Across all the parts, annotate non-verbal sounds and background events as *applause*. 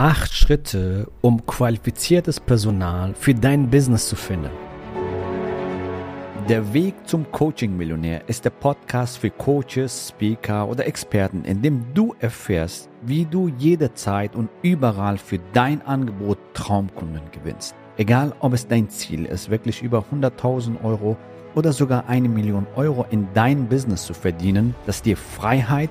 Acht Schritte, um qualifiziertes Personal für dein Business zu finden. Der Weg zum Coaching-Millionär ist der Podcast für Coaches, Speaker oder Experten, in dem du erfährst, wie du jederzeit und überall für dein Angebot Traumkunden gewinnst. Egal, ob es dein Ziel ist, wirklich über 100.000 Euro oder sogar eine Million Euro in dein Business zu verdienen, das dir Freiheit,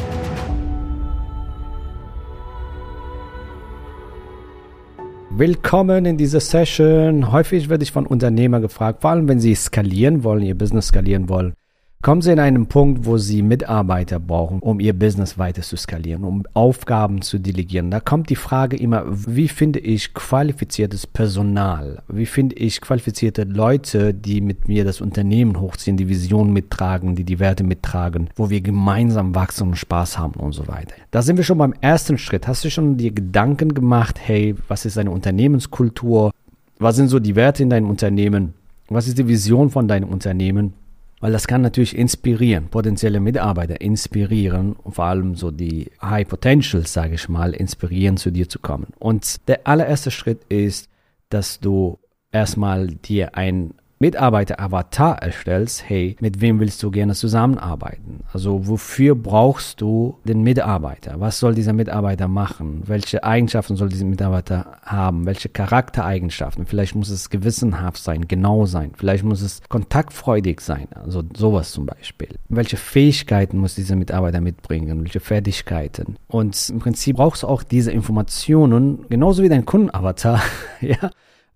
Willkommen in dieser Session. Häufig werde ich von Unternehmern gefragt, vor allem wenn sie skalieren wollen, ihr Business skalieren wollen, Kommen Sie in einen Punkt, wo Sie Mitarbeiter brauchen, um Ihr Business weiter zu skalieren, um Aufgaben zu delegieren. Da kommt die Frage immer, wie finde ich qualifiziertes Personal? Wie finde ich qualifizierte Leute, die mit mir das Unternehmen hochziehen, die Vision mittragen, die die Werte mittragen, wo wir gemeinsam wachsen und Spaß haben und so weiter. Da sind wir schon beim ersten Schritt. Hast du schon dir Gedanken gemacht, hey, was ist eine Unternehmenskultur? Was sind so die Werte in deinem Unternehmen? Was ist die Vision von deinem Unternehmen? Weil das kann natürlich inspirieren, potenzielle Mitarbeiter inspirieren vor allem so die High Potentials, sage ich mal, inspirieren zu dir zu kommen. Und der allererste Schritt ist, dass du erstmal dir ein Mitarbeiter-Avatar erstellst, hey, mit wem willst du gerne zusammenarbeiten? Also wofür brauchst du den Mitarbeiter? Was soll dieser Mitarbeiter machen? Welche Eigenschaften soll dieser Mitarbeiter haben? Welche Charaktereigenschaften? Vielleicht muss es gewissenhaft sein, genau sein. Vielleicht muss es kontaktfreudig sein. Also sowas zum Beispiel. Welche Fähigkeiten muss dieser Mitarbeiter mitbringen? Welche Fertigkeiten? Und im Prinzip brauchst du auch diese Informationen, genauso wie dein Kundenavatar, *laughs* ja,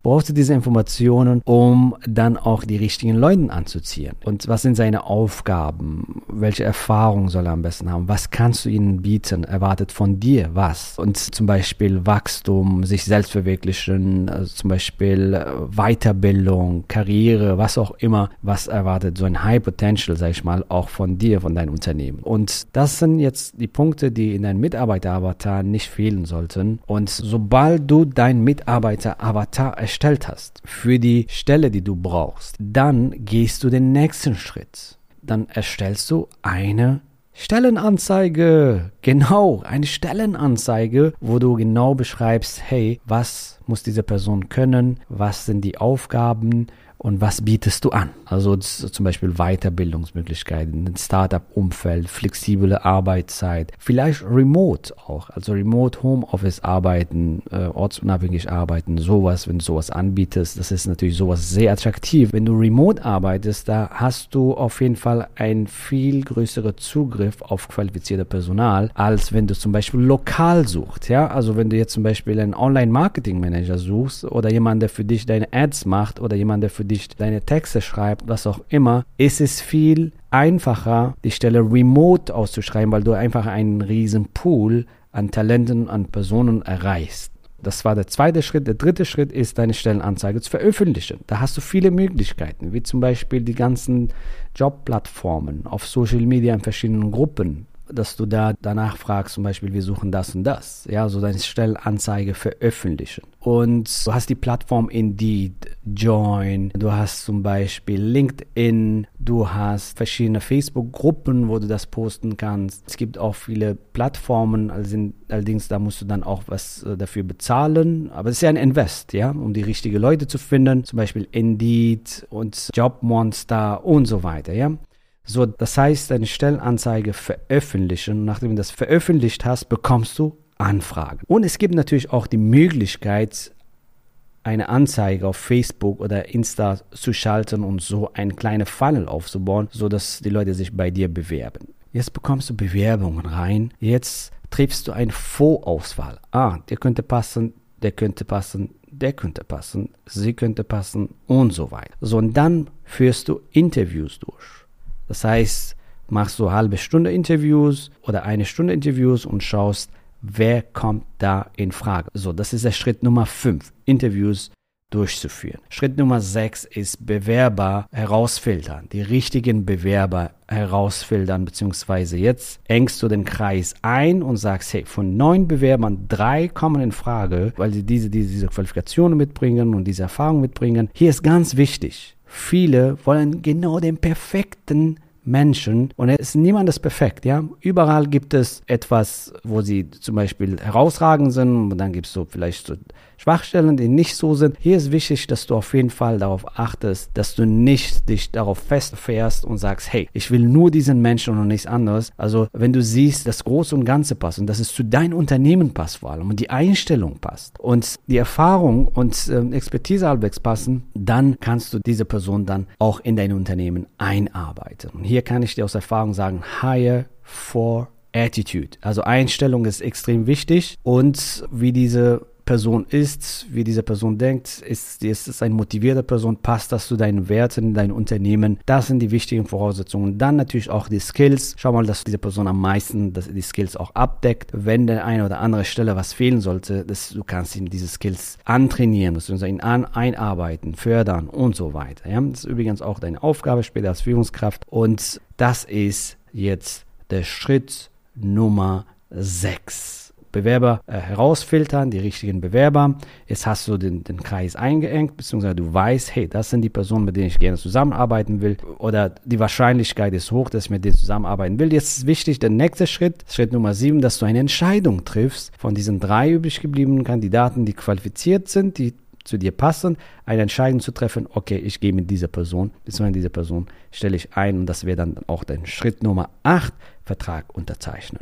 brauchst du diese Informationen, um dann auch die richtigen Leute anzuziehen. Und was sind seine Aufgaben? Welche Erfahrungen soll er am besten haben? Was kannst du ihnen bieten? Erwartet von dir was? Und zum Beispiel Wachstum, sich selbst verwirklichen, also zum Beispiel äh, Weiterbildung, Karriere, was auch immer, was erwartet so ein High Potential, sag ich mal, auch von dir, von deinem Unternehmen. Und das sind jetzt die Punkte, die in deinem Mitarbeiter-Avatar nicht fehlen sollten. Und sobald du dein Mitarbeiter-Avatar erstellst, erstellt hast für die Stelle, die du brauchst, dann gehst du den nächsten Schritt. Dann erstellst du eine Stellenanzeige. Genau, eine Stellenanzeige, wo du genau beschreibst, hey, was muss diese Person können, was sind die Aufgaben, und was bietest du an? Also zum Beispiel Weiterbildungsmöglichkeiten, ein Startup-Umfeld, flexible Arbeitszeit, vielleicht Remote auch, also Remote Homeoffice arbeiten, äh, ortsunabhängig arbeiten, sowas, wenn du sowas anbietest, das ist natürlich sowas sehr attraktiv. Wenn du remote arbeitest, da hast du auf jeden Fall einen viel größeren Zugriff auf qualifizierte Personal, als wenn du zum Beispiel lokal suchst, ja, also wenn du jetzt zum Beispiel einen Online-Marketing-Manager suchst oder jemand, der für dich deine Ads macht oder jemand, der für dich deine Texte schreibt, was auch immer, ist es viel einfacher, die Stelle remote auszuschreiben, weil du einfach einen riesen Pool an Talenten, an Personen erreichst. Das war der zweite Schritt. Der dritte Schritt ist, deine Stellenanzeige zu veröffentlichen. Da hast du viele Möglichkeiten, wie zum Beispiel die ganzen Jobplattformen auf Social Media in verschiedenen Gruppen dass du da danach fragst, zum Beispiel, wir suchen das und das, ja, so deine Stellenanzeige veröffentlichen. Und du hast die Plattform Indeed, Join, du hast zum Beispiel LinkedIn, du hast verschiedene Facebook-Gruppen, wo du das posten kannst. Es gibt auch viele Plattformen, allerdings da musst du dann auch was äh, dafür bezahlen, aber es ist ja ein Invest, ja, um die richtigen Leute zu finden, zum Beispiel Indeed und Jobmonster und so weiter, ja. So, das heißt, deine Stellenanzeige veröffentlichen. Nachdem du das veröffentlicht hast, bekommst du Anfragen. Und es gibt natürlich auch die Möglichkeit, eine Anzeige auf Facebook oder Insta zu schalten und so einen kleinen Funnel aufzubauen, sodass die Leute sich bei dir bewerben. Jetzt bekommst du Bewerbungen rein. Jetzt triffst du eine Vorauswahl. Ah, der könnte passen, der könnte passen, der könnte passen, sie könnte passen und so weiter. So, und dann führst du Interviews durch. Das heißt, machst du halbe Stunde Interviews oder eine Stunde Interviews und schaust, wer kommt da in Frage. So, das ist der Schritt Nummer 5. Interviews durchzuführen. Schritt Nummer 6 ist Bewerber herausfiltern, die richtigen Bewerber herausfiltern, beziehungsweise jetzt engst du den Kreis ein und sagst, hey, von neun Bewerbern, drei kommen in Frage, weil sie diese, diese, diese Qualifikationen mitbringen und diese Erfahrung mitbringen. Hier ist ganz wichtig, viele wollen genau den perfekten Menschen und es ist niemandes perfekt, ja. Überall gibt es etwas, wo sie zum Beispiel herausragend sind und dann gibt es so vielleicht so Schwachstellen, die nicht so sind. Hier ist wichtig, dass du auf jeden Fall darauf achtest, dass du nicht dich darauf festfährst und sagst, hey, ich will nur diesen Menschen und nichts anderes. Also wenn du siehst, das Große und Ganze passt und dass es zu deinem Unternehmen passt vor allem und die Einstellung passt und die Erfahrung und äh, Expertise halbwegs passen, dann kannst du diese Person dann auch in dein Unternehmen einarbeiten. Und hier hier kann ich dir aus Erfahrung sagen, hire for attitude. Also Einstellung ist extrem wichtig und wie diese Person ist, wie diese Person denkt, ist, ist es eine motivierte Person, passt das zu deinen Werten, dein Unternehmen. Das sind die wichtigen Voraussetzungen. Dann natürlich auch die Skills. Schau mal, dass diese Person am meisten dass die Skills auch abdeckt. Wenn der eine oder andere Stelle was fehlen sollte, dass du kannst ihm diese Skills antrainieren, du ihn an, einarbeiten, fördern und so weiter. Ja? Das ist übrigens auch deine Aufgabe später als Führungskraft. Und das ist jetzt der Schritt Nummer 6. Bewerber äh, herausfiltern, die richtigen Bewerber. Jetzt hast du den, den Kreis eingeengt, beziehungsweise du weißt, hey, das sind die Personen, mit denen ich gerne zusammenarbeiten will. Oder die Wahrscheinlichkeit ist hoch, dass ich mit denen zusammenarbeiten will. Jetzt ist wichtig, der nächste Schritt, Schritt Nummer sieben, dass du eine Entscheidung triffst von diesen drei übrig gebliebenen Kandidaten, die qualifiziert sind, die zu dir passen, eine Entscheidung zu treffen, okay, ich gehe mit dieser Person, beziehungsweise diese Person stelle ich ein und das wäre dann auch dein Schritt Nummer 8, Vertrag unterzeichnen.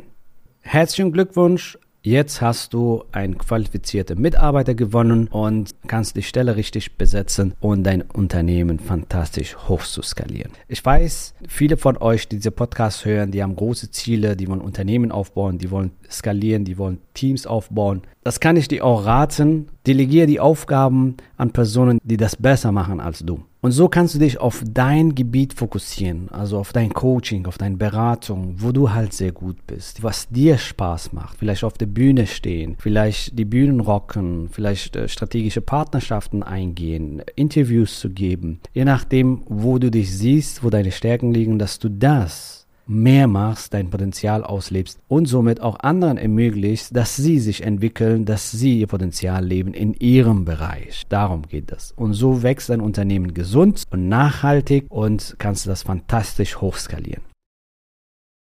Herzlichen Glückwunsch Jetzt hast du einen qualifizierten Mitarbeiter gewonnen und kannst die Stelle richtig besetzen und dein Unternehmen fantastisch hoch zu skalieren. Ich weiß, viele von euch, die diese Podcast hören, die haben große Ziele, die wollen Unternehmen aufbauen, die wollen skalieren, die wollen Teams aufbauen. Das kann ich dir auch raten. Delegiere die Aufgaben an Personen, die das besser machen als du. Und so kannst du dich auf dein Gebiet fokussieren, also auf dein Coaching, auf deine Beratung, wo du halt sehr gut bist, was dir Spaß macht. Vielleicht auf der Bühne stehen, vielleicht die Bühnen rocken, vielleicht äh, strategische Partnerschaften eingehen, Interviews zu geben. Je nachdem, wo du dich siehst, wo deine Stärken liegen, dass du das mehr machst, dein Potenzial auslebst und somit auch anderen ermöglichst, dass sie sich entwickeln, dass sie ihr Potenzial leben in ihrem Bereich. Darum geht es. Und so wächst dein Unternehmen gesund und nachhaltig und kannst du das fantastisch hochskalieren.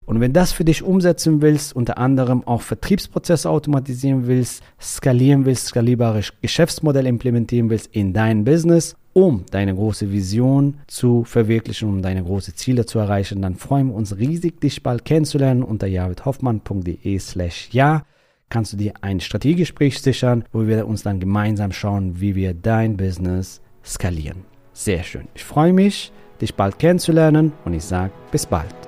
Und wenn das für dich umsetzen willst, unter anderem auch Vertriebsprozesse automatisieren willst, skalieren willst, skalierbare Geschäftsmodelle implementieren willst in dein Business um deine große Vision zu verwirklichen, um deine großen Ziele zu erreichen, dann freuen wir uns riesig, dich bald kennenzulernen. Unter javidhoffmann.de slash ja kannst du dir ein Strategiegespräch sichern, wo wir uns dann gemeinsam schauen, wie wir dein Business skalieren. Sehr schön. Ich freue mich, dich bald kennenzulernen und ich sage bis bald.